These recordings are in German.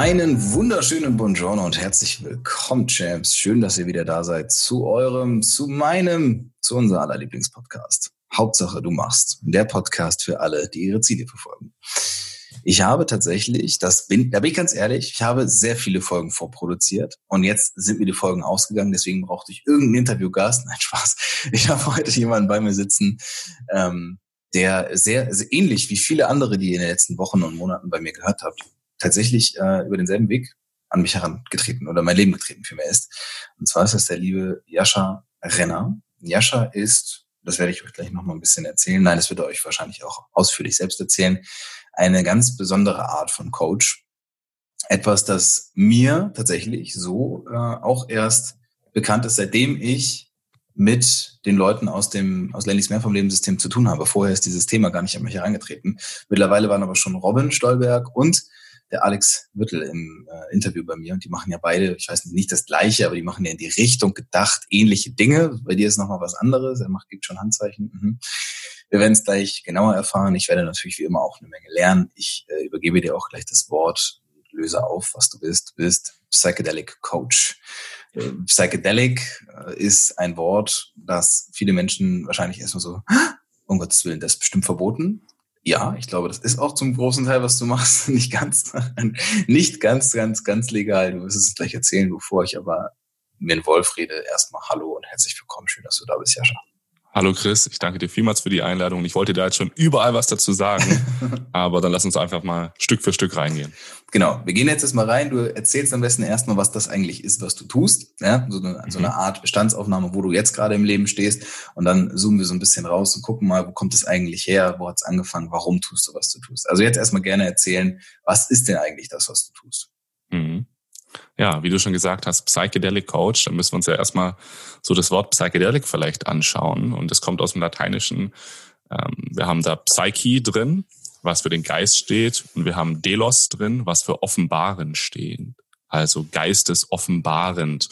Einen wunderschönen Buongiorno und herzlich willkommen, Champs. Schön, dass ihr wieder da seid zu eurem, zu meinem, zu unser aller Lieblingspodcast. Hauptsache, du machst. Der Podcast für alle, die ihre Ziele verfolgen. Ich habe tatsächlich, das bin, da bin ich ganz ehrlich, ich habe sehr viele Folgen vorproduziert und jetzt sind mir die Folgen ausgegangen, deswegen brauchte ich irgendeinen Interviewgast. Nein, Spaß. Ich habe heute jemanden bei mir sitzen, ähm, der sehr, sehr ähnlich wie viele andere, die ihr in den letzten Wochen und Monaten bei mir gehört habt, tatsächlich äh, über denselben Weg an mich herangetreten oder mein Leben getreten vielmehr ist. Und zwar ist das der liebe Jascha Renner. Jascha ist, das werde ich euch gleich nochmal ein bisschen erzählen, nein, das wird er euch wahrscheinlich auch ausführlich selbst erzählen, eine ganz besondere Art von Coach. Etwas, das mir tatsächlich so äh, auch erst bekannt ist, seitdem ich mit den Leuten aus dem aus Lennys Mehr vom Lebenssystem zu tun habe. Vorher ist dieses Thema gar nicht an mich herangetreten. Mittlerweile waren aber schon Robin Stolberg und der Alex Wittel im äh, Interview bei mir und die machen ja beide, ich weiß nicht, nicht das gleiche, aber die machen ja in die Richtung gedacht ähnliche Dinge. Bei dir ist nochmal was anderes, er macht, gibt schon Handzeichen. Mhm. Wir werden es gleich genauer erfahren. Ich werde natürlich wie immer auch eine Menge lernen. Ich äh, übergebe dir auch gleich das Wort, löse auf, was du bist. Du bist Psychedelic Coach. Äh, Psychedelic äh, ist ein Wort, das viele Menschen wahrscheinlich erstmal so, um Gottes Willen, das ist bestimmt verboten ja, ich glaube, das ist auch zum großen Teil, was du machst, nicht ganz, nicht ganz, ganz, ganz legal. Du wirst es gleich erzählen, bevor ich aber mir in Wolf rede. Erstmal Hallo und herzlich willkommen. Schön, dass du da bist, Jascha. Hallo Chris, ich danke dir vielmals für die Einladung. Ich wollte da jetzt schon überall was dazu sagen, aber dann lass uns einfach mal Stück für Stück reingehen. Genau, wir gehen jetzt erstmal rein. Du erzählst am besten erstmal, was das eigentlich ist, was du tust. Ja, so eine, so eine mhm. Art Bestandsaufnahme, wo du jetzt gerade im Leben stehst. Und dann zoomen wir so ein bisschen raus und gucken mal, wo kommt es eigentlich her, wo hat es angefangen, warum tust du, was du tust. Also jetzt erstmal gerne erzählen, was ist denn eigentlich das, was du tust? Mhm. Ja, wie du schon gesagt hast, Psychedelic Coach, da müssen wir uns ja erstmal so das Wort Psychedelic vielleicht anschauen. Und das kommt aus dem Lateinischen. Ähm, wir haben da Psyche drin, was für den Geist steht. Und wir haben Delos drin, was für offenbaren steht. Also Geistes offenbarend.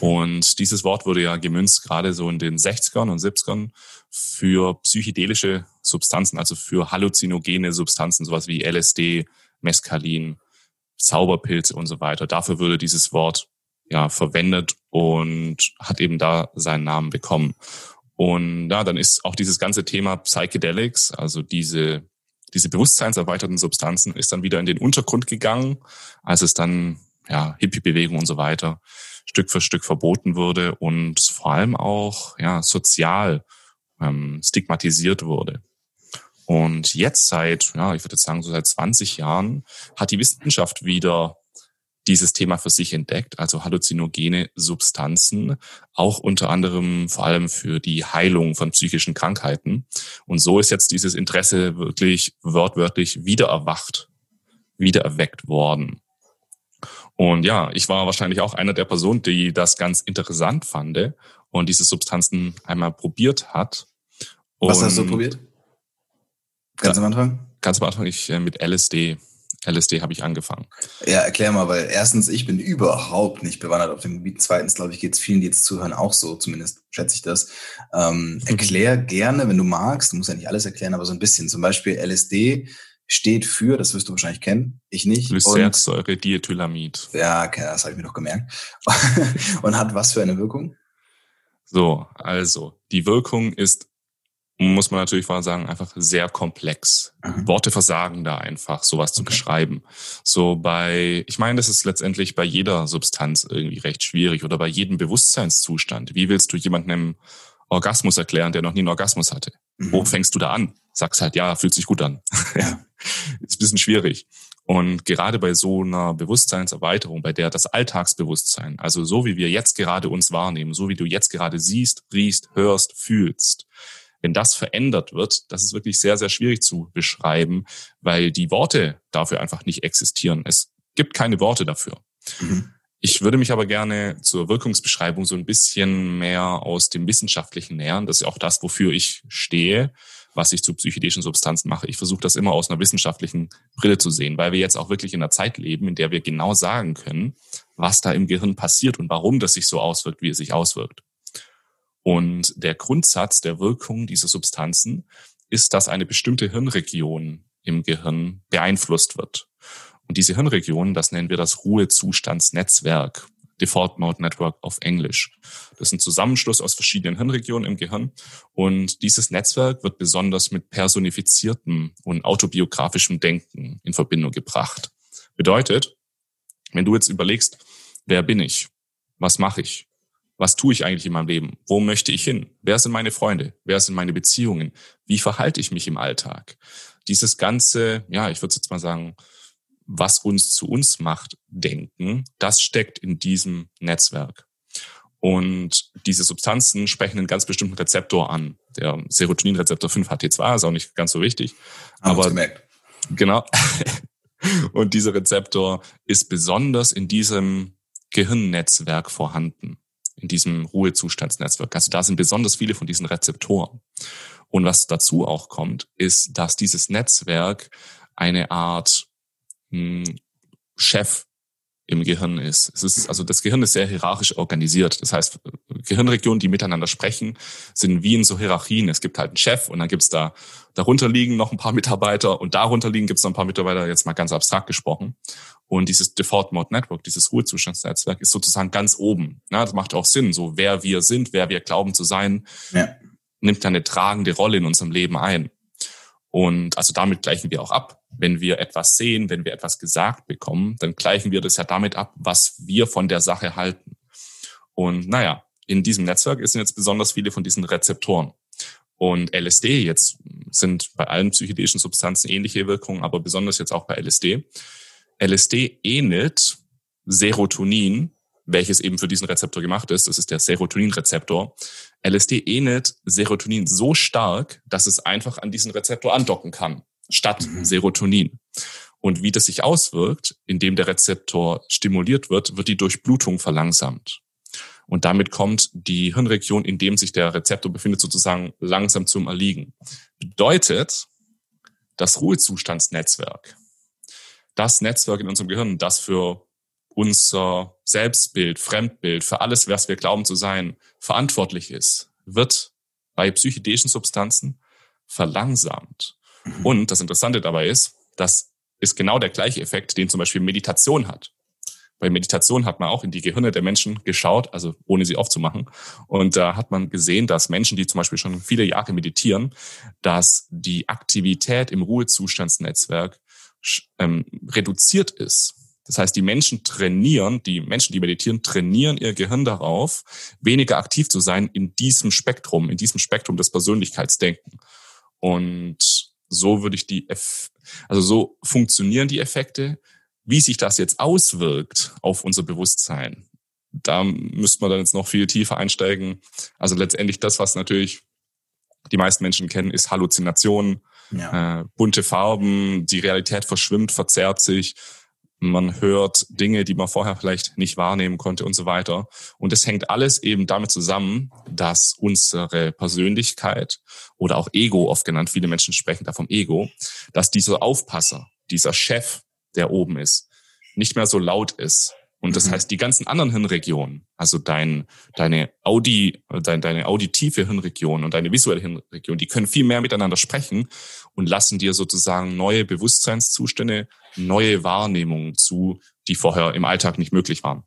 Und dieses Wort wurde ja gemünzt gerade so in den 60ern und 70ern für psychedelische Substanzen, also für halluzinogene Substanzen, sowas wie LSD, Mescalin, Zauberpilze und so weiter. Dafür würde dieses Wort ja verwendet und hat eben da seinen Namen bekommen. Und ja, dann ist auch dieses ganze Thema Psychedelics, also diese diese bewusstseinserweiterten Substanzen, ist dann wieder in den Untergrund gegangen, als es dann ja Hippie-Bewegung und so weiter Stück für Stück verboten wurde und vor allem auch ja sozial ähm, stigmatisiert wurde. Und jetzt seit, ja, ich würde jetzt sagen, so seit 20 Jahren hat die Wissenschaft wieder dieses Thema für sich entdeckt, also halluzinogene Substanzen, auch unter anderem vor allem für die Heilung von psychischen Krankheiten. Und so ist jetzt dieses Interesse wirklich wortwörtlich wiedererwacht, wiedererweckt worden. Und ja, ich war wahrscheinlich auch einer der Personen, die das ganz interessant fand und diese Substanzen einmal probiert hat. Was hast du probiert? Ganz am Anfang? Ganz am Anfang ich äh, mit LSD. LSD habe ich angefangen. Ja, erklär mal, weil erstens, ich bin überhaupt nicht bewandert auf dem Gebiet. Zweitens, glaube ich, geht es vielen, die jetzt zuhören, auch so, zumindest schätze ich das. Ähm, mhm. erklär gerne, wenn du magst, du musst ja nicht alles erklären, aber so ein bisschen. Zum Beispiel LSD steht für, das wirst du wahrscheinlich kennen, ich nicht. Lysergsäure, Diethylamid. Ja, okay, das habe ich mir doch gemerkt. und hat was für eine Wirkung? So, also die Wirkung ist, muss man natürlich mal sagen, einfach sehr komplex. Mhm. Worte versagen da einfach, sowas zu okay. beschreiben. So bei, ich meine, das ist letztendlich bei jeder Substanz irgendwie recht schwierig oder bei jedem Bewusstseinszustand. Wie willst du jemandem Orgasmus erklären, der noch nie einen Orgasmus hatte? Mhm. Wo fängst du da an? Sagst halt, ja, fühlt sich gut an. Ja. ist ein bisschen schwierig. Und gerade bei so einer Bewusstseinserweiterung, bei der das Alltagsbewusstsein, also so wie wir jetzt gerade uns wahrnehmen, so wie du jetzt gerade siehst, riechst, hörst, fühlst, wenn das verändert wird, das ist wirklich sehr, sehr schwierig zu beschreiben, weil die Worte dafür einfach nicht existieren. Es gibt keine Worte dafür. Mhm. Ich würde mich aber gerne zur Wirkungsbeschreibung so ein bisschen mehr aus dem Wissenschaftlichen nähern. Das ist auch das, wofür ich stehe was ich zu psychedelischen Substanzen mache. Ich versuche das immer aus einer wissenschaftlichen Brille zu sehen, weil wir jetzt auch wirklich in einer Zeit leben, in der wir genau sagen können, was da im Gehirn passiert und warum das sich so auswirkt, wie es sich auswirkt. Und der Grundsatz der Wirkung dieser Substanzen ist, dass eine bestimmte Hirnregion im Gehirn beeinflusst wird. Und diese Hirnregion, das nennen wir das Ruhezustandsnetzwerk. Default Mode Network auf Englisch. Das ist ein Zusammenschluss aus verschiedenen Hirnregionen im Gehirn. Und dieses Netzwerk wird besonders mit personifiziertem und autobiografischem Denken in Verbindung gebracht. Bedeutet, wenn du jetzt überlegst, wer bin ich? Was mache ich? Was tue ich eigentlich in meinem Leben? Wo möchte ich hin? Wer sind meine Freunde? Wer sind meine Beziehungen? Wie verhalte ich mich im Alltag? Dieses ganze, ja, ich würde jetzt mal sagen, was uns zu uns macht, denken, das steckt in diesem Netzwerk. Und diese Substanzen sprechen einen ganz bestimmten Rezeptor an. Der Serotoninrezeptor 5-HT2 ist auch nicht ganz so wichtig. Haben aber gemerkt. genau. Und dieser Rezeptor ist besonders in diesem Gehirnnetzwerk vorhanden, in diesem Ruhezustandsnetzwerk. Also da sind besonders viele von diesen Rezeptoren. Und was dazu auch kommt, ist, dass dieses Netzwerk eine Art Chef im Gehirn ist. Es ist also das Gehirn ist sehr hierarchisch organisiert. Das heißt, Gehirnregionen, die miteinander sprechen, sind wie in so Hierarchien. Es gibt halt einen Chef und dann gibt's da darunter liegen noch ein paar Mitarbeiter und darunter liegen gibt's noch ein paar Mitarbeiter, jetzt mal ganz abstrakt gesprochen. Und dieses Default Mode Network, dieses Ruhezustandsnetzwerk ist sozusagen ganz oben. Ja, das macht auch Sinn. So wer wir sind, wer wir glauben zu sein, ja. nimmt eine tragende Rolle in unserem Leben ein. Und also damit gleichen wir auch ab. Wenn wir etwas sehen, wenn wir etwas gesagt bekommen, dann gleichen wir das ja damit ab, was wir von der Sache halten. Und naja, in diesem Netzwerk sind jetzt besonders viele von diesen Rezeptoren. Und LSD jetzt sind bei allen psychedelischen Substanzen ähnliche Wirkungen, aber besonders jetzt auch bei LSD. LSD ähnelt Serotonin, welches eben für diesen Rezeptor gemacht ist. Das ist der Serotoninrezeptor. LSD ähnelt Serotonin so stark, dass es einfach an diesen Rezeptor andocken kann, statt mhm. Serotonin. Und wie das sich auswirkt, indem der Rezeptor stimuliert wird, wird die Durchblutung verlangsamt. Und damit kommt die Hirnregion, in dem sich der Rezeptor befindet, sozusagen langsam zum Erliegen. Bedeutet, das Ruhezustandsnetzwerk, das Netzwerk in unserem Gehirn, das für unser Selbstbild, Fremdbild, für alles, was wir glauben zu sein, verantwortlich ist, wird bei psychedelischen Substanzen verlangsamt. Mhm. Und das Interessante dabei ist, das ist genau der gleiche Effekt, den zum Beispiel Meditation hat. Bei Meditation hat man auch in die Gehirne der Menschen geschaut, also ohne sie aufzumachen. Und da hat man gesehen, dass Menschen, die zum Beispiel schon viele Jahre meditieren, dass die Aktivität im Ruhezustandsnetzwerk ähm, reduziert ist. Das heißt, die Menschen trainieren, die Menschen, die meditieren, trainieren ihr Gehirn darauf, weniger aktiv zu sein in diesem Spektrum, in diesem Spektrum des Persönlichkeitsdenken. Und so würde ich die, also so funktionieren die Effekte. Wie sich das jetzt auswirkt auf unser Bewusstsein, da müsste man dann jetzt noch viel tiefer einsteigen. Also letztendlich das, was natürlich die meisten Menschen kennen, ist Halluzinationen, ja. äh, bunte Farben, die Realität verschwimmt, verzerrt sich man hört Dinge, die man vorher vielleicht nicht wahrnehmen konnte und so weiter. Und es hängt alles eben damit zusammen, dass unsere Persönlichkeit oder auch Ego oft genannt, viele Menschen sprechen da vom Ego, dass dieser Aufpasser, dieser Chef, der oben ist, nicht mehr so laut ist, Und das mhm. heißt, die ganzen anderen Hirnregionen, also dein, deine Audi, dein, deine auditive Hirnregion und deine visuelle Hirnregion, die können viel mehr miteinander sprechen und lassen dir sozusagen neue Bewusstseinszustände, neue Wahrnehmungen zu, die vorher im Alltag nicht möglich waren.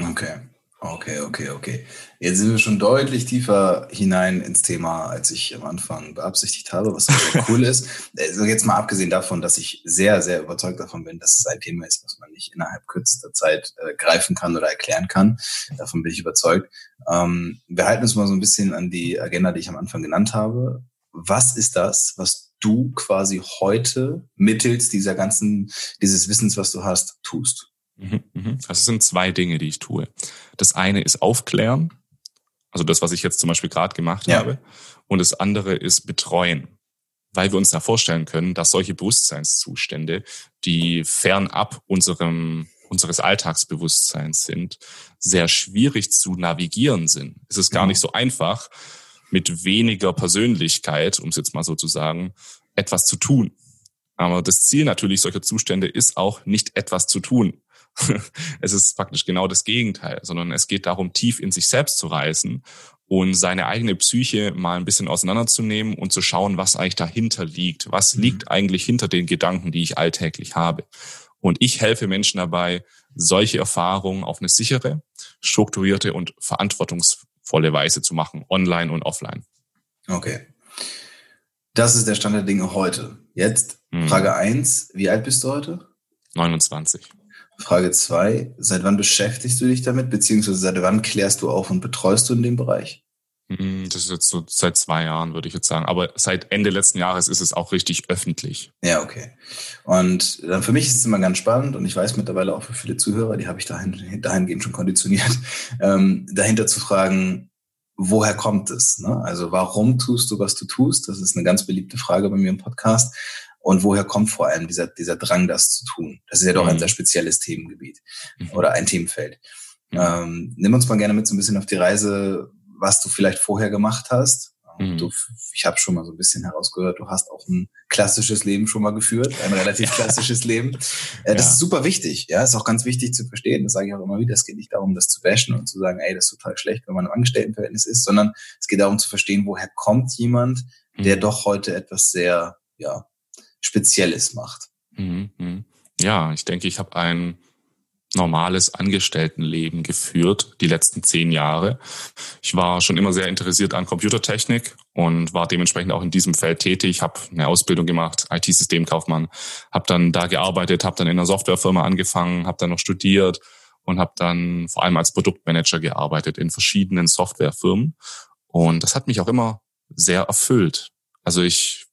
Okay. Okay, okay, okay. Jetzt sind wir schon deutlich tiefer hinein ins Thema, als ich am Anfang beabsichtigt habe, was cool ist. Also jetzt mal abgesehen davon, dass ich sehr, sehr überzeugt davon bin, dass es ein Thema ist, was man nicht innerhalb kürzester Zeit äh, greifen kann oder erklären kann. Davon bin ich überzeugt. Ähm, wir halten uns mal so ein bisschen an die Agenda, die ich am Anfang genannt habe. Was ist das, was du quasi heute mittels dieser ganzen, dieses Wissens, was du hast, tust? Mhm, mhm. Also es sind zwei Dinge, die ich tue. Das eine ist aufklären, also das, was ich jetzt zum Beispiel gerade gemacht ja. habe. Und das andere ist betreuen, weil wir uns da vorstellen können, dass solche Bewusstseinszustände, die fernab unserem unseres Alltagsbewusstseins sind, sehr schwierig zu navigieren sind. Es ist gar mhm. nicht so einfach, mit weniger Persönlichkeit, um es jetzt mal so zu sagen, etwas zu tun. Aber das Ziel natürlich solcher Zustände ist auch nicht etwas zu tun, es ist praktisch genau das Gegenteil, sondern es geht darum, tief in sich selbst zu reisen und seine eigene Psyche mal ein bisschen auseinanderzunehmen und zu schauen, was eigentlich dahinter liegt. Was mhm. liegt eigentlich hinter den Gedanken, die ich alltäglich habe? Und ich helfe Menschen dabei, solche Erfahrungen auf eine sichere, strukturierte und verantwortungsvolle Weise zu machen, online und offline. Okay. Das ist der Stand der Dinge heute. Jetzt mhm. Frage eins: Wie alt bist du heute? 29. Frage zwei, seit wann beschäftigst du dich damit, beziehungsweise seit wann klärst du auf und betreust du in dem Bereich? Hm, das ist jetzt so seit zwei Jahren, würde ich jetzt sagen. Aber seit Ende letzten Jahres ist es auch richtig öffentlich. Ja, okay. Und dann für mich ist es immer ganz spannend und ich weiß mittlerweile auch für viele Zuhörer, die habe ich dahin, dahingehend schon konditioniert, ähm, dahinter zu fragen, woher kommt es? Ne? Also warum tust du, was du tust? Das ist eine ganz beliebte Frage bei mir im Podcast. Und woher kommt vor allem dieser, dieser Drang, das zu tun? Das ist ja doch mhm. ein sehr spezielles Themengebiet mhm. oder ein Themenfeld. Mhm. Ähm, nimm uns mal gerne mit so ein bisschen auf die Reise, was du vielleicht vorher gemacht hast. Mhm. Du, ich habe schon mal so ein bisschen herausgehört, du hast auch ein klassisches Leben schon mal geführt, ein relativ klassisches Leben. Äh, das ja. ist super wichtig, ja, ist auch ganz wichtig zu verstehen. Das sage ich auch immer wieder. Es geht nicht darum, das zu bashen und zu sagen, ey, das ist total schlecht, wenn man im Angestelltenverhältnis ist, sondern es geht darum zu verstehen, woher kommt jemand, der mhm. doch heute etwas sehr, ja, Spezielles macht. Mhm, mhm. Ja, ich denke, ich habe ein normales Angestelltenleben geführt, die letzten zehn Jahre. Ich war schon immer sehr interessiert an Computertechnik und war dementsprechend auch in diesem Feld tätig. Ich habe eine Ausbildung gemacht, IT-Systemkaufmann, habe dann da gearbeitet, habe dann in einer Softwarefirma angefangen, habe dann noch studiert und habe dann vor allem als Produktmanager gearbeitet in verschiedenen Softwarefirmen. Und das hat mich auch immer sehr erfüllt. Also ich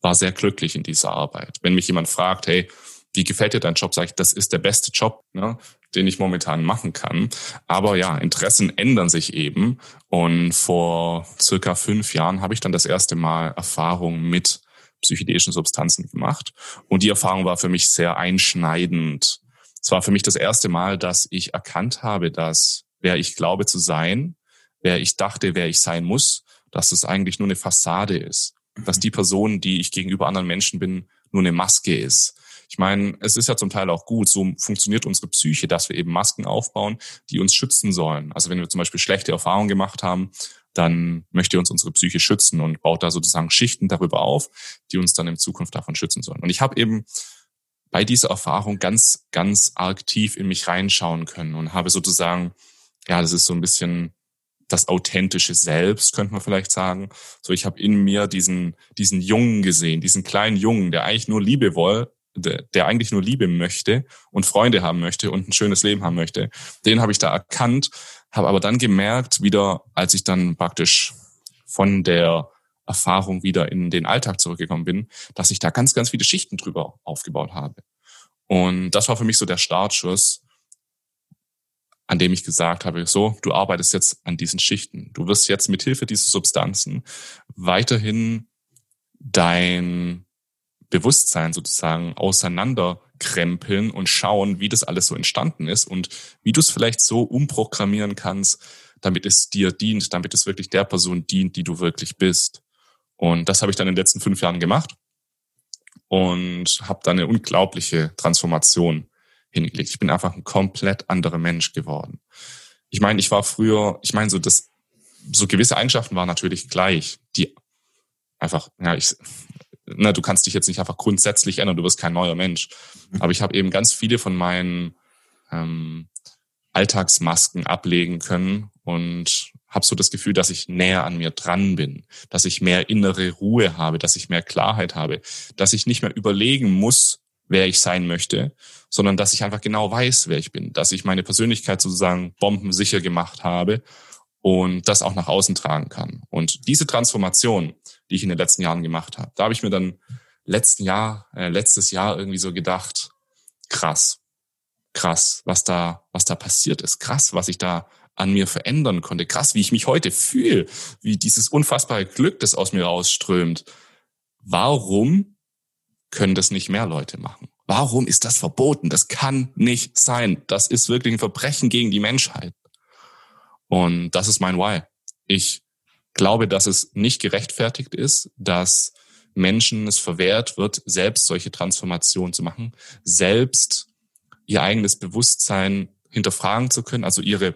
war sehr glücklich in dieser Arbeit. Wenn mich jemand fragt, hey, wie gefällt dir dein Job, sage ich, das ist der beste Job, ne, den ich momentan machen kann. Aber ja, Interessen ändern sich eben. Und vor circa fünf Jahren habe ich dann das erste Mal Erfahrung mit psychedelischen Substanzen gemacht. Und die Erfahrung war für mich sehr einschneidend. Es war für mich das erste Mal, dass ich erkannt habe, dass wer ich glaube zu sein, wer ich dachte, wer ich sein muss, dass es eigentlich nur eine Fassade ist dass die Person, die ich gegenüber anderen Menschen bin, nur eine Maske ist. Ich meine, es ist ja zum Teil auch gut, so funktioniert unsere Psyche, dass wir eben Masken aufbauen, die uns schützen sollen. Also wenn wir zum Beispiel schlechte Erfahrungen gemacht haben, dann möchte uns unsere Psyche schützen und baut da sozusagen Schichten darüber auf, die uns dann in Zukunft davon schützen sollen. Und ich habe eben bei dieser Erfahrung ganz, ganz tief in mich reinschauen können und habe sozusagen, ja, das ist so ein bisschen das authentische Selbst, könnte man vielleicht sagen. So, ich habe in mir diesen, diesen Jungen gesehen, diesen kleinen Jungen, der eigentlich nur Liebe will, der, eigentlich nur Liebe möchte und Freunde haben möchte und ein schönes Leben haben möchte. Den habe ich da erkannt, habe aber dann gemerkt, wieder, als ich dann praktisch von der Erfahrung wieder in den Alltag zurückgekommen bin, dass ich da ganz, ganz viele Schichten drüber aufgebaut habe. Und das war für mich so der Startschuss, an dem ich gesagt habe, so, du arbeitest jetzt an diesen Schichten. Du wirst jetzt mit Hilfe dieser Substanzen weiterhin dein Bewusstsein sozusagen auseinanderkrempeln und schauen, wie das alles so entstanden ist und wie du es vielleicht so umprogrammieren kannst, damit es dir dient, damit es wirklich der Person dient, die du wirklich bist. Und das habe ich dann in den letzten fünf Jahren gemacht und habe dann eine unglaubliche Transformation hingelegt. Ich bin einfach ein komplett anderer Mensch geworden. Ich meine, ich war früher, ich meine, so das, so gewisse Eigenschaften waren natürlich gleich, die einfach, ja, ich, na, du kannst dich jetzt nicht einfach grundsätzlich ändern, du wirst kein neuer Mensch. Mhm. Aber ich habe eben ganz viele von meinen ähm, Alltagsmasken ablegen können und habe so das Gefühl, dass ich näher an mir dran bin, dass ich mehr innere Ruhe habe, dass ich mehr Klarheit habe, dass ich nicht mehr überlegen muss, wer ich sein möchte, sondern dass ich einfach genau weiß, wer ich bin, dass ich meine Persönlichkeit sozusagen bombensicher gemacht habe und das auch nach außen tragen kann. Und diese Transformation, die ich in den letzten Jahren gemacht habe, da habe ich mir dann letzten Jahr, äh, letztes Jahr irgendwie so gedacht, krass, krass, was da, was da passiert ist, krass, was ich da an mir verändern konnte, krass, wie ich mich heute fühle, wie dieses unfassbare Glück, das aus mir rausströmt. Warum können das nicht mehr Leute machen? Warum ist das verboten? Das kann nicht sein. Das ist wirklich ein Verbrechen gegen die Menschheit. Und das ist mein Why. Ich glaube, dass es nicht gerechtfertigt ist, dass Menschen es verwehrt wird, selbst solche Transformationen zu machen, selbst ihr eigenes Bewusstsein hinterfragen zu können, also ihre,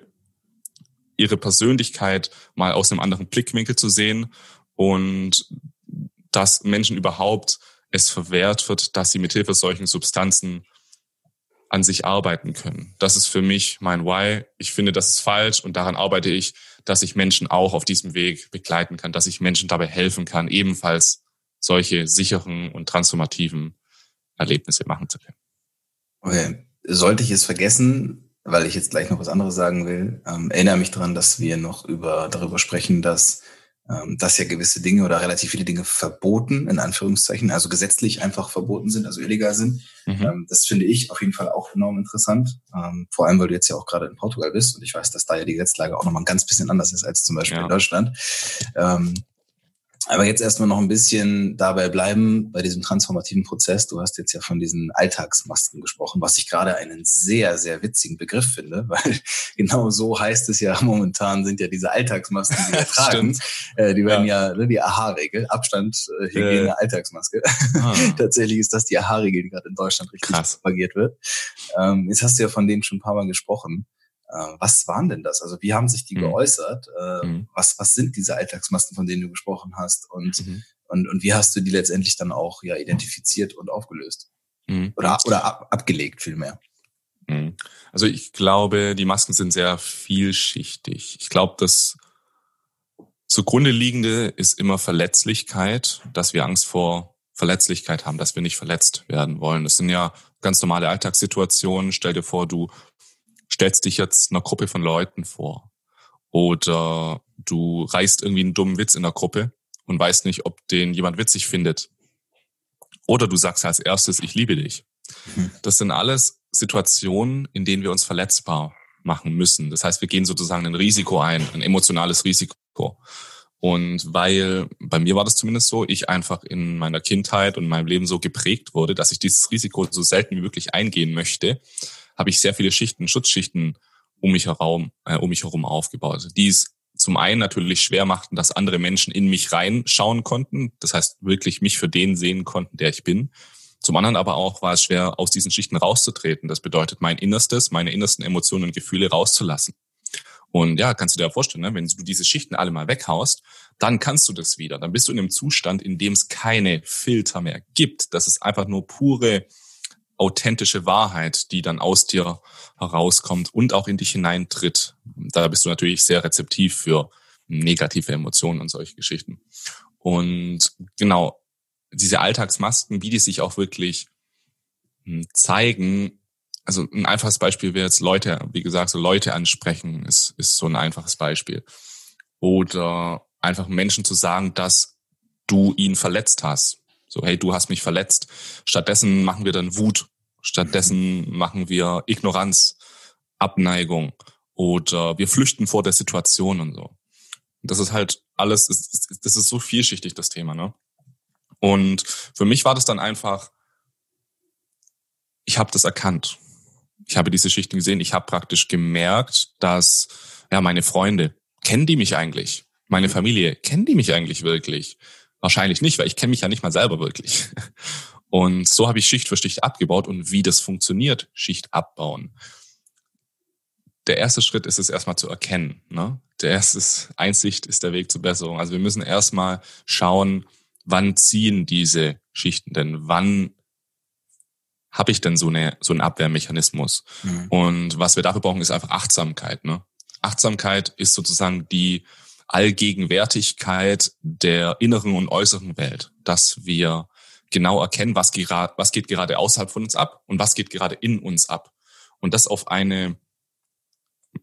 ihre Persönlichkeit mal aus einem anderen Blickwinkel zu sehen und dass Menschen überhaupt es verwehrt wird, dass sie mithilfe solchen Substanzen an sich arbeiten können. Das ist für mich mein Why. Ich finde, das ist falsch und daran arbeite ich, dass ich Menschen auch auf diesem Weg begleiten kann, dass ich Menschen dabei helfen kann, ebenfalls solche sicheren und transformativen Erlebnisse machen zu können. Okay. Sollte ich es vergessen, weil ich jetzt gleich noch was anderes sagen will, ähm, erinnere mich daran, dass wir noch über, darüber sprechen, dass dass ja gewisse Dinge oder relativ viele Dinge verboten, in Anführungszeichen, also gesetzlich einfach verboten sind, also illegal sind. Mhm. Ähm, das finde ich auf jeden Fall auch enorm interessant. Ähm, vor allem, weil du jetzt ja auch gerade in Portugal bist und ich weiß, dass da ja die Gesetzlage auch nochmal ein ganz bisschen anders ist als zum Beispiel ja. in Deutschland. Aber jetzt erstmal noch ein bisschen dabei bleiben bei diesem transformativen Prozess. Du hast jetzt ja von diesen Alltagsmasken gesprochen, was ich gerade einen sehr, sehr witzigen Begriff finde, weil genau so heißt es ja momentan sind ja diese Alltagsmasken, die wir tragen. Äh, die werden ja, ja ne, die AHA-Regel, Abstand, äh, Hygiene, äh. Alltagsmaske. Ah. Tatsächlich ist das die AHA-Regel, die gerade in Deutschland richtig Krass. propagiert wird. Ähm, jetzt hast du ja von denen schon ein paar Mal gesprochen. Äh, was waren denn das? Also wie haben sich die mhm. geäußert? Äh, mhm. Was, was sind diese Alltagsmasken, von denen du gesprochen hast? Und, mhm. und, und wie hast du die letztendlich dann auch ja identifiziert und aufgelöst? Mhm. Oder, oder ab, abgelegt vielmehr? Mhm. Also ich glaube, die Masken sind sehr vielschichtig. Ich glaube, das zugrunde liegende ist immer Verletzlichkeit, dass wir Angst vor Verletzlichkeit haben, dass wir nicht verletzt werden wollen. Das sind ja ganz normale Alltagssituationen. Stell dir vor, du stellst dich jetzt einer Gruppe von Leuten vor oder du reißt irgendwie einen dummen Witz in der Gruppe und weißt nicht, ob den jemand witzig findet. Oder du sagst als erstes, ich liebe dich. Mhm. Das sind alles Situationen, in denen wir uns verletzbar machen müssen. Das heißt, wir gehen sozusagen ein Risiko ein, ein emotionales Risiko. Und weil, bei mir war das zumindest so, ich einfach in meiner Kindheit und meinem Leben so geprägt wurde, dass ich dieses Risiko so selten wie möglich eingehen möchte, habe ich sehr viele Schichten, Schutzschichten um mich herum, äh, um mich herum aufgebaut, die es zum einen natürlich schwer machten, dass andere Menschen in mich reinschauen konnten, das heißt wirklich mich für den sehen konnten, der ich bin. Zum anderen aber auch war es schwer, aus diesen Schichten rauszutreten. Das bedeutet, mein Innerstes, meine innersten Emotionen und Gefühle rauszulassen. Und ja, kannst du dir vorstellen, ne? wenn du diese Schichten alle mal weghaust, dann kannst du das wieder. Dann bist du in einem Zustand, in dem es keine Filter mehr gibt. Das ist einfach nur pure authentische Wahrheit, die dann aus dir herauskommt und auch in dich hineintritt. Da bist du natürlich sehr rezeptiv für negative Emotionen und solche Geschichten. Und genau, diese Alltagsmasken, wie die sich auch wirklich hm, zeigen, also ein einfaches Beispiel wäre jetzt Leute, wie gesagt, so Leute ansprechen, ist, ist so ein einfaches Beispiel. Oder einfach Menschen zu sagen, dass du ihn verletzt hast. So, hey, du hast mich verletzt. Stattdessen machen wir dann Wut. Stattdessen machen wir Ignoranz, Abneigung oder wir flüchten vor der Situation und so. Das ist halt alles, das ist so vielschichtig, das Thema, ne? Und für mich war das dann einfach, ich habe das erkannt. Ich habe diese Schichten gesehen. Ich habe praktisch gemerkt, dass ja meine Freunde kennen die mich eigentlich, meine Familie kennen die mich eigentlich wirklich. Wahrscheinlich nicht, weil ich kenne mich ja nicht mal selber wirklich. Und so habe ich Schicht für Schicht abgebaut und wie das funktioniert, Schicht abbauen. Der erste Schritt ist es erstmal zu erkennen. Ne? Der erste Einsicht ist der Weg zur Besserung. Also wir müssen erstmal schauen, wann ziehen diese Schichten denn? Wann habe ich denn so, eine, so einen Abwehrmechanismus? Mhm. Und was wir dafür brauchen, ist einfach Achtsamkeit. Ne? Achtsamkeit ist sozusagen die Allgegenwärtigkeit der inneren und äußeren Welt, dass wir genau erkennen, was, gerade, was geht gerade außerhalb von uns ab und was geht gerade in uns ab. Und das auf eine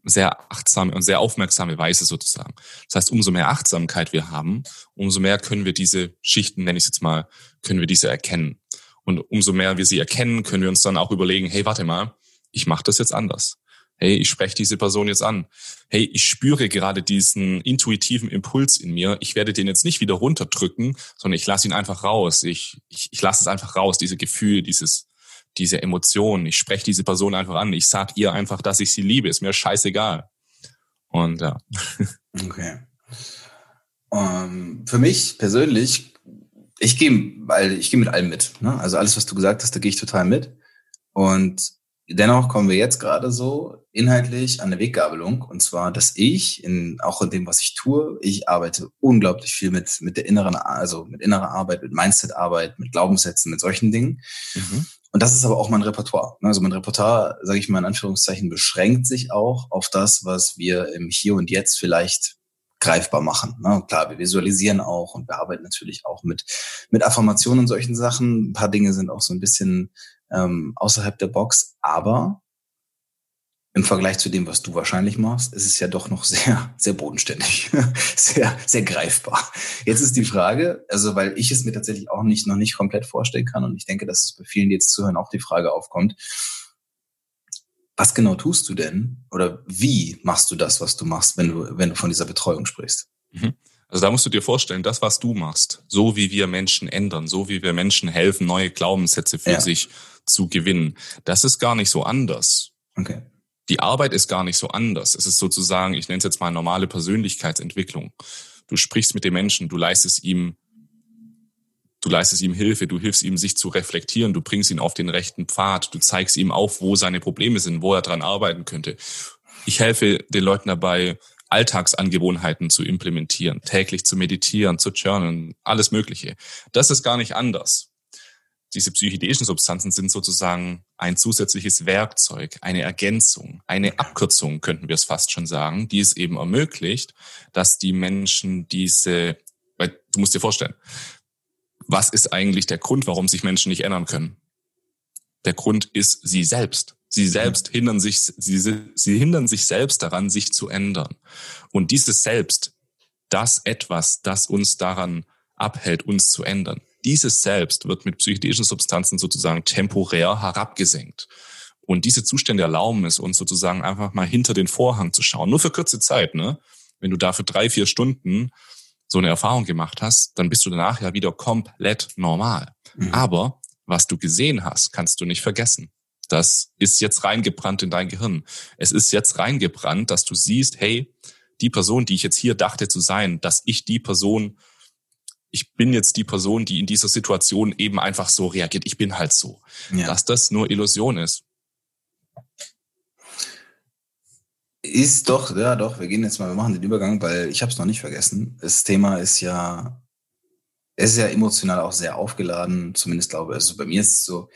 sehr achtsame und sehr aufmerksame Weise sozusagen. Das heißt, umso mehr Achtsamkeit wir haben, umso mehr können wir diese Schichten, nenne ich es jetzt mal, können wir diese erkennen. Und umso mehr wir sie erkennen, können wir uns dann auch überlegen, hey, warte mal, ich mache das jetzt anders. Hey, ich spreche diese Person jetzt an. Hey, ich spüre gerade diesen intuitiven Impuls in mir. Ich werde den jetzt nicht wieder runterdrücken, sondern ich lasse ihn einfach raus. Ich, ich, ich lasse es einfach raus, diese Gefühl, dieses, diese Emotionen. Ich spreche diese Person einfach an. Ich sag ihr einfach, dass ich sie liebe. Ist mir scheißegal. Und ja. Okay. Um, ähm, für mich persönlich, ich gehe, weil ich gehe mit allem mit. Ne? Also alles, was du gesagt hast, da gehe ich total mit. Und dennoch kommen wir jetzt gerade so inhaltlich an eine Weggabelung. Und zwar, dass ich, in, auch in dem, was ich tue, ich arbeite unglaublich viel mit, mit der inneren, also mit innerer Arbeit, mit Mindset-Arbeit, mit Glaubenssätzen, mit solchen Dingen. Mhm. Und das ist aber auch mein Repertoire. Also mein Repertoire, sage ich mal in Anführungszeichen, beschränkt sich auch auf das, was wir im Hier und Jetzt vielleicht greifbar machen. Ne? Klar, wir visualisieren auch und wir arbeiten natürlich auch mit, mit Affirmationen und solchen Sachen. Ein paar Dinge sind auch so ein bisschen ähm, außerhalb der Box, aber im Vergleich zu dem, was du wahrscheinlich machst, ist es ja doch noch sehr, sehr bodenständig, sehr, sehr greifbar. Jetzt ist die Frage, also weil ich es mir tatsächlich auch nicht, noch nicht komplett vorstellen kann und ich denke, dass es bei vielen, die jetzt zuhören, auch die Frage aufkommt, was genau tust du denn oder wie machst du das, was du machst, wenn du, wenn du von dieser Betreuung sprichst? Mhm. Also da musst du dir vorstellen, das, was du machst, so wie wir Menschen ändern, so wie wir Menschen helfen, neue Glaubenssätze für ja. sich zu gewinnen, das ist gar nicht so anders. Okay die Arbeit ist gar nicht so anders. Es ist sozusagen, ich nenne es jetzt mal normale Persönlichkeitsentwicklung. Du sprichst mit dem Menschen, du leistest ihm, du leistest ihm Hilfe, du hilfst ihm, sich zu reflektieren, du bringst ihn auf den rechten Pfad, du zeigst ihm auf, wo seine Probleme sind, wo er dran arbeiten könnte. Ich helfe den Leuten dabei, Alltagsangewohnheiten zu implementieren, täglich zu meditieren, zu journalen, alles Mögliche. Das ist gar nicht anders diese psychedelischen Substanzen sind sozusagen ein zusätzliches Werkzeug, eine Ergänzung, eine Abkürzung, könnten wir es fast schon sagen, die es eben ermöglicht, dass die Menschen diese, weil du musst dir vorstellen, was ist eigentlich der Grund, warum sich Menschen nicht ändern können? Der Grund ist sie selbst. Sie selbst hindern sich, sie, sie hindern sich selbst daran, sich zu ändern. Und dieses Selbst, das etwas, das uns daran abhält, uns zu ändern, dieses Selbst wird mit psychedelischen Substanzen sozusagen temporär herabgesenkt. Und diese Zustände erlauben es uns sozusagen einfach mal hinter den Vorhang zu schauen. Nur für kurze Zeit, ne? Wenn du da für drei, vier Stunden so eine Erfahrung gemacht hast, dann bist du danach ja wieder komplett normal. Mhm. Aber was du gesehen hast, kannst du nicht vergessen. Das ist jetzt reingebrannt in dein Gehirn. Es ist jetzt reingebrannt, dass du siehst, hey, die Person, die ich jetzt hier dachte zu sein, dass ich die Person ich bin jetzt die Person, die in dieser Situation eben einfach so reagiert. Ich bin halt so. Ja. Dass das nur Illusion ist. Ist doch, ja doch, wir gehen jetzt mal, wir machen den Übergang, weil ich habe es noch nicht vergessen. Das Thema ist ja, es ist ja emotional auch sehr aufgeladen, zumindest glaube ich. Also bei mir ist es so,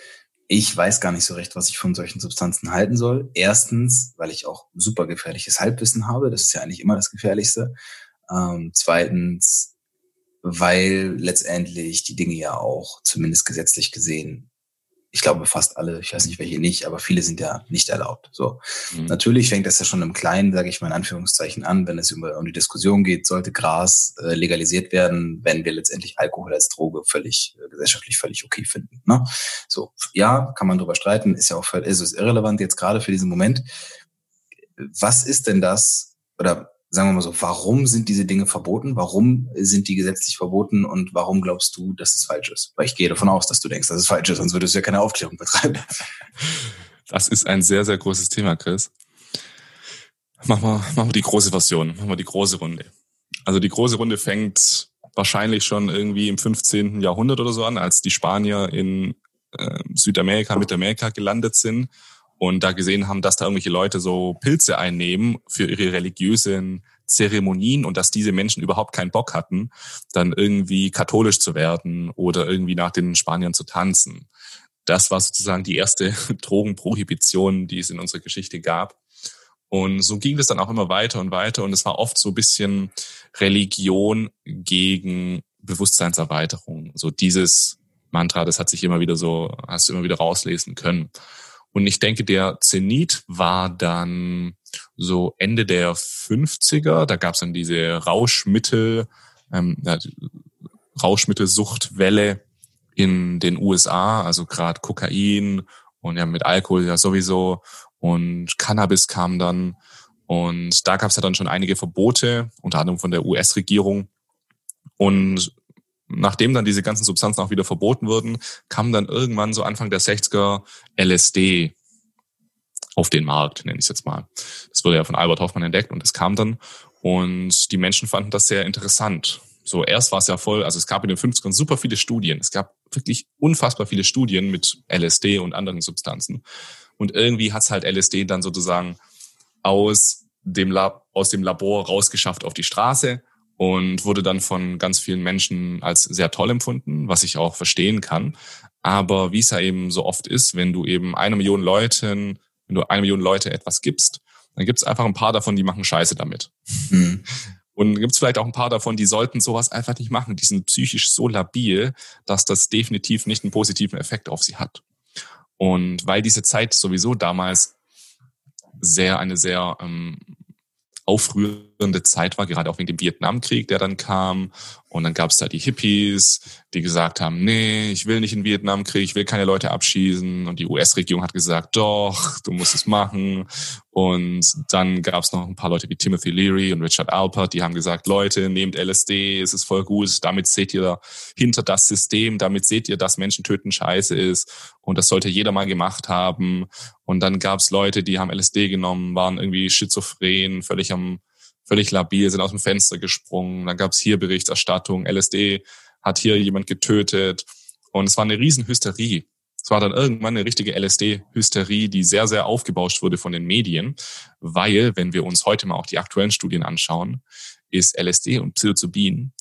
ich weiß gar nicht so recht, was ich von solchen Substanzen halten soll. Erstens, weil ich auch super gefährliches Halbwissen habe. Das ist ja eigentlich immer das Gefährlichste. Ähm, zweitens, weil letztendlich die Dinge ja auch, zumindest gesetzlich gesehen, ich glaube fast alle, ich weiß nicht welche nicht, aber viele sind ja nicht erlaubt. So. Mhm. Natürlich fängt das ja schon im Kleinen, sage ich mal in Anführungszeichen, an, wenn es um die Diskussion geht, sollte Gras äh, legalisiert werden, wenn wir letztendlich Alkohol als Droge völlig äh, gesellschaftlich völlig okay finden. Ne? So, ja, kann man drüber streiten, ist ja auch ist es irrelevant jetzt gerade für diesen Moment. Was ist denn das, oder sagen wir mal so, warum sind diese Dinge verboten? Warum sind die gesetzlich verboten? Und warum glaubst du, dass es falsch ist? Weil ich gehe davon aus, dass du denkst, dass es falsch ist, sonst würdest du ja keine Aufklärung betreiben. Das ist ein sehr, sehr großes Thema, Chris. Machen wir, machen wir die große Version, machen wir die große Runde. Also die große Runde fängt wahrscheinlich schon irgendwie im 15. Jahrhundert oder so an, als die Spanier in äh, Südamerika, Mittelamerika gelandet sind und da gesehen haben, dass da irgendwelche Leute so Pilze einnehmen für ihre religiösen Zeremonien und dass diese Menschen überhaupt keinen Bock hatten, dann irgendwie katholisch zu werden oder irgendwie nach den Spaniern zu tanzen. Das war sozusagen die erste Drogenprohibition, die es in unserer Geschichte gab. Und so ging es dann auch immer weiter und weiter. Und es war oft so ein bisschen Religion gegen Bewusstseinserweiterung. So dieses Mantra, das hat sich immer wieder so, hast du immer wieder rauslesen können. Und ich denke, der Zenit war dann so Ende der 50er. Da gab es dann diese Rauschmittel, ähm, Rauschmittelsuchtwelle in den USA, also gerade Kokain und ja mit Alkohol ja sowieso und Cannabis kam dann und da gab es ja dann schon einige Verbote, unter anderem von der US-Regierung. Und nachdem dann diese ganzen Substanzen auch wieder verboten wurden, kam dann irgendwann so Anfang der 60er LSD auf den Markt, nenne ich es jetzt mal. Das wurde ja von Albert Hoffmann entdeckt und es kam dann und die Menschen fanden das sehr interessant. So erst war es ja voll, also es gab in den 50ern super viele Studien. Es gab wirklich unfassbar viele Studien mit LSD und anderen Substanzen. Und irgendwie hat's halt LSD dann sozusagen aus dem, Lab, aus dem Labor rausgeschafft auf die Straße und wurde dann von ganz vielen Menschen als sehr toll empfunden, was ich auch verstehen kann. Aber wie es ja eben so oft ist, wenn du eben eine Million Leuten, wenn du eine Million Leute etwas gibst, dann gibt es einfach ein paar davon, die machen Scheiße damit. Mhm. Und gibt es vielleicht auch ein paar davon, die sollten sowas einfach nicht machen. Die sind psychisch so labil, dass das definitiv nicht einen positiven Effekt auf sie hat. Und weil diese Zeit sowieso damals sehr eine sehr ähm, aufrührende Zeit war, gerade auch wegen dem Vietnamkrieg, der dann kam. Und dann gab es da die Hippies, die gesagt haben, nee, ich will nicht in Vietnamkrieg, ich will keine Leute abschießen. Und die US-Regierung hat gesagt, doch, du musst es machen. Und dann gab es noch ein paar Leute wie Timothy Leary und Richard Alpert, die haben gesagt, Leute, nehmt LSD, es ist voll gut, damit seht ihr hinter das System, damit seht ihr, dass Menschen töten scheiße ist. Und das sollte jeder mal gemacht haben. Und dann gab es Leute, die haben LSD genommen, waren irgendwie schizophren, völlig am völlig labil, sind aus dem Fenster gesprungen. Dann gab es hier Berichterstattung, LSD hat hier jemand getötet. Und es war eine Riesenhysterie. Es war dann irgendwann eine richtige LSD-Hysterie, die sehr, sehr aufgebauscht wurde von den Medien, weil, wenn wir uns heute mal auch die aktuellen Studien anschauen, ist LSD und Psilocybin,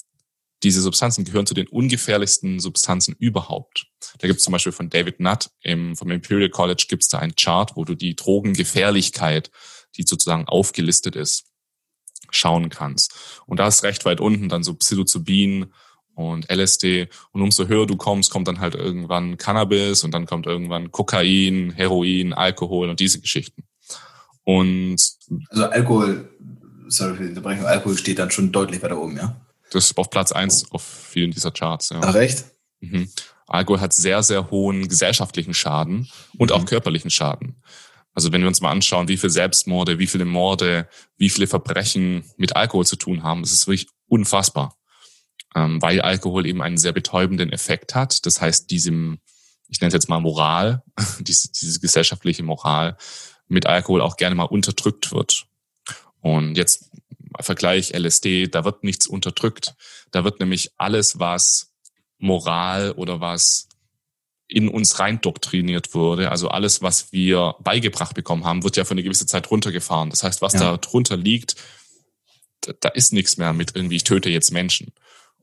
diese Substanzen gehören zu den ungefährlichsten Substanzen überhaupt. Da gibt es zum Beispiel von David Nutt im, vom Imperial College gibt es da ein Chart, wo du die Drogengefährlichkeit, die sozusagen aufgelistet ist, schauen kannst. Und da ist recht weit unten dann so Psilocybin und LSD. Und umso höher du kommst, kommt dann halt irgendwann Cannabis und dann kommt irgendwann Kokain, Heroin, Alkohol und diese Geschichten. Und also Alkohol, sorry für die Unterbrechung, Alkohol steht dann schon deutlich weiter oben, ja? Das ist auf Platz eins auf vielen dieser Charts, ja. Ach, echt? Mhm. Alkohol hat sehr, sehr hohen gesellschaftlichen Schaden und mhm. auch körperlichen Schaden. Also wenn wir uns mal anschauen, wie viele Selbstmorde, wie viele Morde, wie viele Verbrechen mit Alkohol zu tun haben, das ist wirklich unfassbar. Ähm, weil Alkohol eben einen sehr betäubenden Effekt hat. Das heißt, diesem, ich nenne es jetzt mal Moral, diese, diese gesellschaftliche Moral mit Alkohol auch gerne mal unterdrückt wird. Und jetzt Vergleich LSD, da wird nichts unterdrückt. Da wird nämlich alles, was Moral oder was in uns reindoktriniert wurde. Also alles, was wir beigebracht bekommen haben, wird ja für eine gewisse Zeit runtergefahren. Das heißt, was ja. da drunter liegt, da, da ist nichts mehr mit irgendwie, ich töte jetzt Menschen.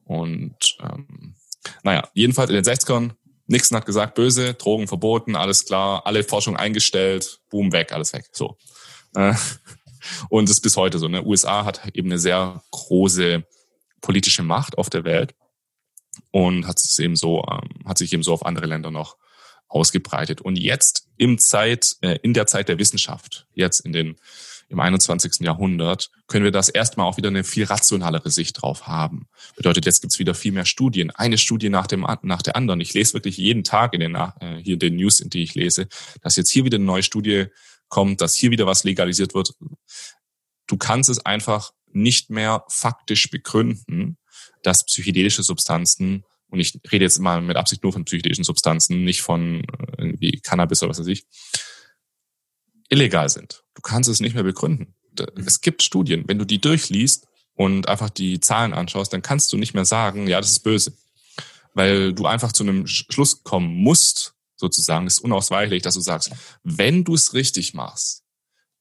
Und ähm, naja, jedenfalls in den 60ern, Nixon hat gesagt, böse, Drogen verboten, alles klar, alle Forschung eingestellt, boom, weg, alles weg. So. Äh, und das ist bis heute so. Ne? USA hat eben eine sehr große politische Macht auf der Welt und hat es eben so, ähm, hat sich eben so auf andere Länder noch ausgebreitet. Und jetzt im Zeit, äh, in der Zeit der Wissenschaft, jetzt in den im 21. Jahrhundert, können wir das erstmal auch wieder eine viel rationalere Sicht drauf haben. Bedeutet, jetzt gibt's wieder viel mehr Studien, eine Studie nach, dem, nach der anderen. Ich lese wirklich jeden Tag in den, äh, hier den News, in die ich lese, dass jetzt hier wieder eine neue Studie kommt, dass hier wieder was legalisiert wird. Du kannst es einfach nicht mehr faktisch begründen, dass psychedelische Substanzen, und ich rede jetzt mal mit Absicht nur von psychedelischen Substanzen, nicht von äh, irgendwie Cannabis oder was weiß ich, illegal sind. Du kannst es nicht mehr begründen. Es gibt Studien, wenn du die durchliest und einfach die Zahlen anschaust, dann kannst du nicht mehr sagen, ja, das ist böse. Weil du einfach zu einem Schluss kommen musst, sozusagen, das ist unausweichlich, dass du sagst, wenn du es richtig machst,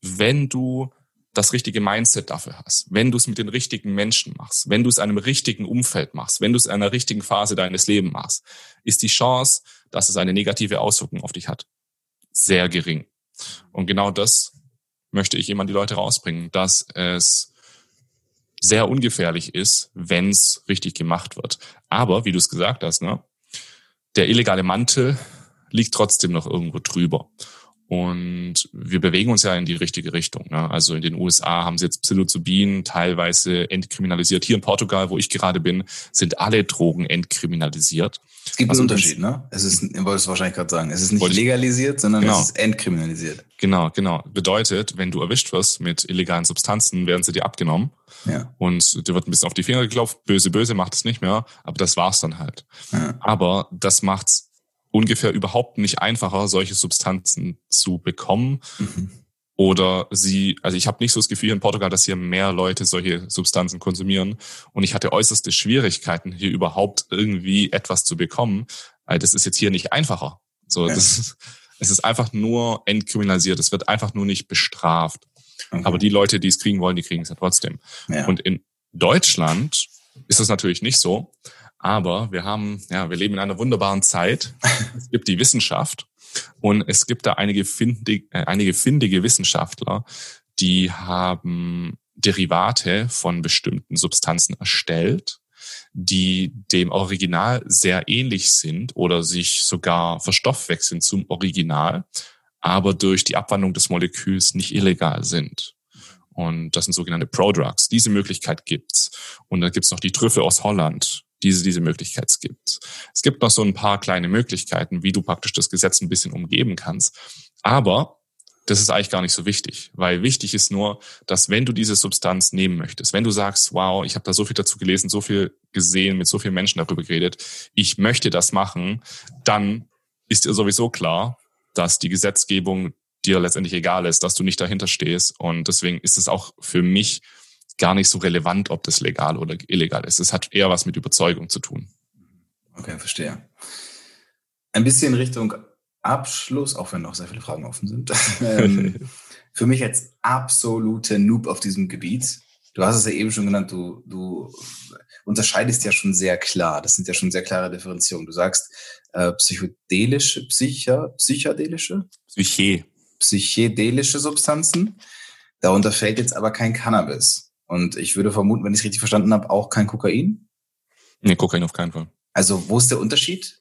wenn du das richtige Mindset dafür hast, wenn du es mit den richtigen Menschen machst, wenn du es in einem richtigen Umfeld machst, wenn du es in einer richtigen Phase deines Lebens machst, ist die Chance, dass es eine negative Auswirkung auf dich hat, sehr gering. Und genau das möchte ich immer an die Leute rausbringen, dass es sehr ungefährlich ist, wenn es richtig gemacht wird. Aber, wie du es gesagt hast, ne, der illegale Mantel liegt trotzdem noch irgendwo drüber. Und wir bewegen uns ja in die richtige Richtung. Ne? Also in den USA haben sie jetzt Psilocybin teilweise entkriminalisiert. Hier in Portugal, wo ich gerade bin, sind alle Drogen entkriminalisiert. Es gibt also einen Unterschied, ne? Es ist, ich wollte es wahrscheinlich gerade sagen, es ist nicht legalisiert, sondern genau. es ist entkriminalisiert. Genau, genau. Bedeutet, wenn du erwischt wirst mit illegalen Substanzen, werden sie dir abgenommen. Ja. Und dir wird ein bisschen auf die Finger geklopft, böse, böse, macht es nicht mehr, aber das war's dann halt. Ja. Aber das macht's ungefähr überhaupt nicht einfacher, solche Substanzen zu bekommen. Mhm. Oder sie, also ich habe nicht so das Gefühl in Portugal, dass hier mehr Leute solche Substanzen konsumieren. Und ich hatte äußerste Schwierigkeiten, hier überhaupt irgendwie etwas zu bekommen. Weil das ist jetzt hier nicht einfacher. So, ja. das es ist einfach nur entkriminalisiert. Es wird einfach nur nicht bestraft. Okay. Aber die Leute, die es kriegen wollen, die kriegen es ja trotzdem. Ja. Und in Deutschland ist das natürlich nicht so. Aber wir haben, ja, wir leben in einer wunderbaren Zeit. Es gibt die Wissenschaft und es gibt da einige, findig, äh, einige findige Wissenschaftler, die haben Derivate von bestimmten Substanzen erstellt, die dem Original sehr ähnlich sind oder sich sogar verstoffwechseln zum Original, aber durch die Abwandlung des Moleküls nicht illegal sind. Und das sind sogenannte Prodrugs. Diese Möglichkeit gibt's. Und dann gibt's noch die Trüffel aus Holland diese, diese Möglichkeit gibt. Es gibt noch so ein paar kleine Möglichkeiten, wie du praktisch das Gesetz ein bisschen umgeben kannst. Aber das ist eigentlich gar nicht so wichtig, weil wichtig ist nur, dass wenn du diese Substanz nehmen möchtest, wenn du sagst, wow, ich habe da so viel dazu gelesen, so viel gesehen, mit so vielen Menschen darüber geredet, ich möchte das machen, dann ist dir sowieso klar, dass die Gesetzgebung dir letztendlich egal ist, dass du nicht dahinter stehst. Und deswegen ist es auch für mich gar nicht so relevant, ob das legal oder illegal ist. Es hat eher was mit Überzeugung zu tun. Okay, verstehe. Ein bisschen Richtung Abschluss, auch wenn noch sehr viele Fragen offen sind. ähm, für mich als absolute Noob auf diesem Gebiet. Du hast es ja eben schon genannt, du, du unterscheidest ja schon sehr klar. Das sind ja schon sehr klare Differenzierungen. Du sagst äh, psychedelische, psycher, psychedelische? Psyche. Psychedelische Substanzen. Darunter fällt jetzt aber kein Cannabis. Und ich würde vermuten, wenn ich es richtig verstanden habe, auch kein Kokain? Nee, Kokain auf keinen Fall. Also wo ist der Unterschied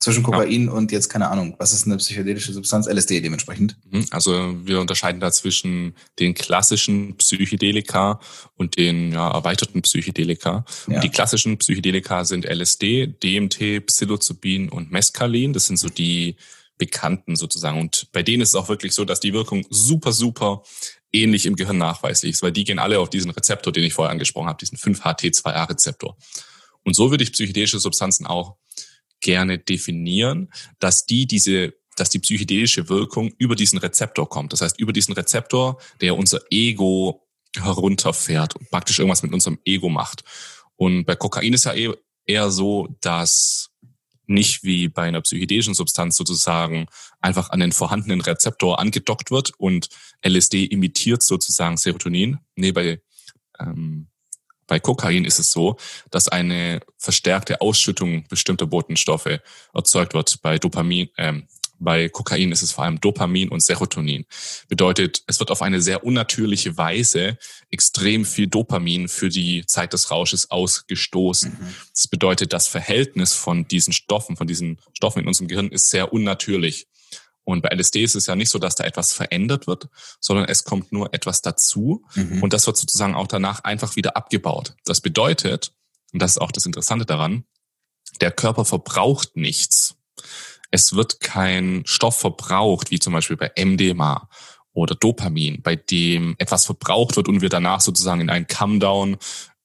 zwischen Kokain ja. und jetzt keine Ahnung, was ist eine psychedelische Substanz? LSD dementsprechend. Mhm. Also wir unterscheiden da zwischen den klassischen Psychedelika und den ja, erweiterten Psychedelika. Ja. Und die klassischen Psychedelika sind LSD, DMT, Psilocybin und Mescalin. Das sind so die bekannten sozusagen. Und bei denen ist es auch wirklich so, dass die Wirkung super, super ähnlich im Gehirn nachweislich ist, weil die gehen alle auf diesen Rezeptor, den ich vorher angesprochen habe, diesen 5-HT2A-Rezeptor. Und so würde ich psychedelische Substanzen auch gerne definieren, dass die diese dass die psychedelische Wirkung über diesen Rezeptor kommt. Das heißt, über diesen Rezeptor, der unser Ego herunterfährt und praktisch irgendwas mit unserem Ego macht. Und bei Kokain ist ja eher so, dass nicht wie bei einer psychedelischen Substanz sozusagen einfach an den vorhandenen Rezeptor angedockt wird und LSD imitiert sozusagen Serotonin. Nee, bei, ähm, bei Kokain ist es so, dass eine verstärkte Ausschüttung bestimmter Botenstoffe erzeugt wird. Bei Dopamin, ähm, bei Kokain ist es vor allem Dopamin und Serotonin. Bedeutet, es wird auf eine sehr unnatürliche Weise extrem viel Dopamin für die Zeit des Rausches ausgestoßen. Mhm. Das bedeutet, das Verhältnis von diesen Stoffen, von diesen Stoffen in unserem Gehirn ist sehr unnatürlich. Und bei LSD ist es ja nicht so, dass da etwas verändert wird, sondern es kommt nur etwas dazu mhm. und das wird sozusagen auch danach einfach wieder abgebaut. Das bedeutet, und das ist auch das Interessante daran, der Körper verbraucht nichts es wird kein Stoff verbraucht, wie zum Beispiel bei MDMA oder Dopamin, bei dem etwas verbraucht wird und wir danach sozusagen in einen Come-Down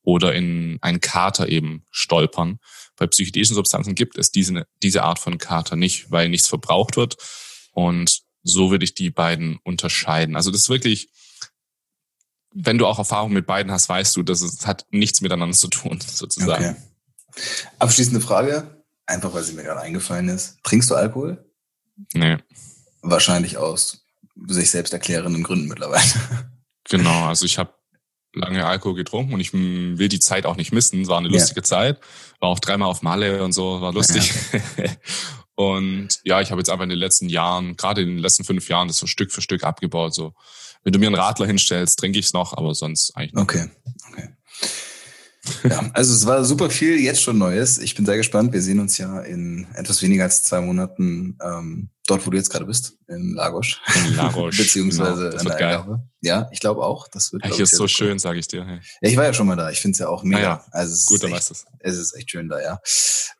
oder in einen Kater eben stolpern. Bei psychedelischen Substanzen gibt es diese, diese Art von Kater nicht, weil nichts verbraucht wird. Und so würde ich die beiden unterscheiden. Also das ist wirklich wenn du auch Erfahrung mit beiden hast, weißt du, dass es hat nichts miteinander zu tun, sozusagen. Okay. Abschließende Frage, einfach weil sie mir gerade eingefallen ist. Trinkst du Alkohol? Nee. Wahrscheinlich aus sich selbst erklärenden Gründen mittlerweile. Genau, also ich habe lange Alkohol getrunken und ich will die Zeit auch nicht missen. Es war eine lustige ja. Zeit. War auch dreimal auf Malle und so, war lustig. Ja. und ja, ich habe jetzt einfach in den letzten Jahren, gerade in den letzten fünf Jahren, das so Stück für Stück abgebaut. So, wenn du mir einen Radler hinstellst, trinke ich es noch, aber sonst eigentlich nicht. Okay, okay. Ja, also es war super viel jetzt schon Neues. Ich bin sehr gespannt. Wir sehen uns ja in etwas weniger als zwei Monaten ähm, dort, wo du jetzt gerade bist, in Lagos. In Lagos. Beziehungsweise genau, das geil. Ja, ich glaube auch. Das wird. Hier ist so schön, sage ich dir. Hey. Ja, ich war ja schon mal da. Ich finde es ja auch mega. Ah, ja. Also es Gut, dann weißt du es. Es ist echt schön da, ja.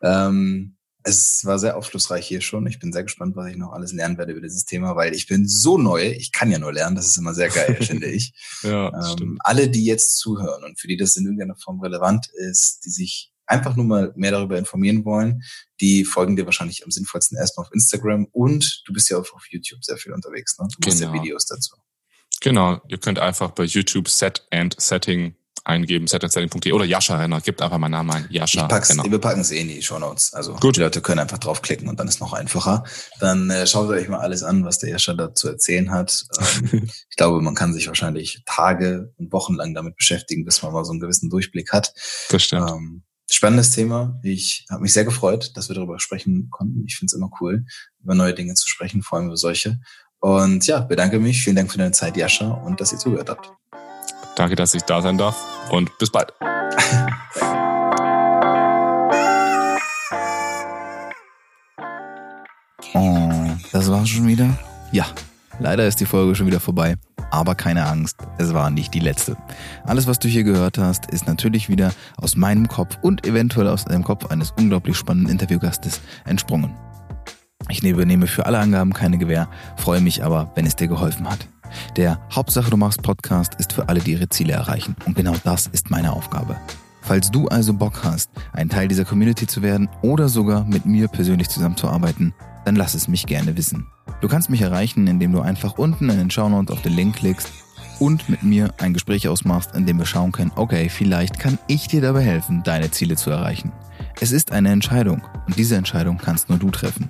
Ähm, es war sehr aufschlussreich hier schon. Ich bin sehr gespannt, was ich noch alles lernen werde über dieses Thema, weil ich bin so neu. Ich kann ja nur lernen. Das ist immer sehr geil, finde ich. Ja, ähm, stimmt. Alle, die jetzt zuhören und für die das in irgendeiner Form relevant ist, die sich einfach nur mal mehr darüber informieren wollen, die folgen dir wahrscheinlich am sinnvollsten erstmal auf Instagram und du bist ja auch auf YouTube sehr viel unterwegs. Ne? Du machst genau. ja Videos dazu. Genau. Ihr könnt einfach bei YouTube Set and Setting eingeben, setandsetting.de oder Jascha Renner. Gibt einfach meinen Namen ein. Jascha Renner. Wir packen es eh in die Show Notes. Also Gut. die Leute können einfach draufklicken und dann ist noch einfacher. Dann äh, schaut euch mal alles an, was der Jascha da zu erzählen hat. Ähm, ich glaube, man kann sich wahrscheinlich Tage und Wochen lang damit beschäftigen, bis man mal so einen gewissen Durchblick hat. Das stimmt. Ähm, spannendes Thema. Ich habe mich sehr gefreut, dass wir darüber sprechen konnten. Ich finde es immer cool, über neue Dinge zu sprechen, vor allem über solche. Und ja, bedanke mich. Vielen Dank für deine Zeit, Jascha, und dass ihr zugehört habt. Danke, dass ich da sein darf und bis bald. Oh, das war's schon wieder? Ja, leider ist die Folge schon wieder vorbei. Aber keine Angst, es war nicht die letzte. Alles, was du hier gehört hast, ist natürlich wieder aus meinem Kopf und eventuell aus dem Kopf eines unglaublich spannenden Interviewgastes entsprungen. Ich übernehme für alle Angaben keine Gewähr, freue mich aber, wenn es dir geholfen hat. Der Hauptsache du machst Podcast ist für alle, die ihre Ziele erreichen. Und genau das ist meine Aufgabe. Falls du also Bock hast, ein Teil dieser Community zu werden oder sogar mit mir persönlich zusammenzuarbeiten, dann lass es mich gerne wissen. Du kannst mich erreichen, indem du einfach unten in den Shownotes auf den Link klickst und mit mir ein Gespräch ausmachst, in dem wir schauen können, okay, vielleicht kann ich dir dabei helfen, deine Ziele zu erreichen. Es ist eine Entscheidung und diese Entscheidung kannst nur du treffen.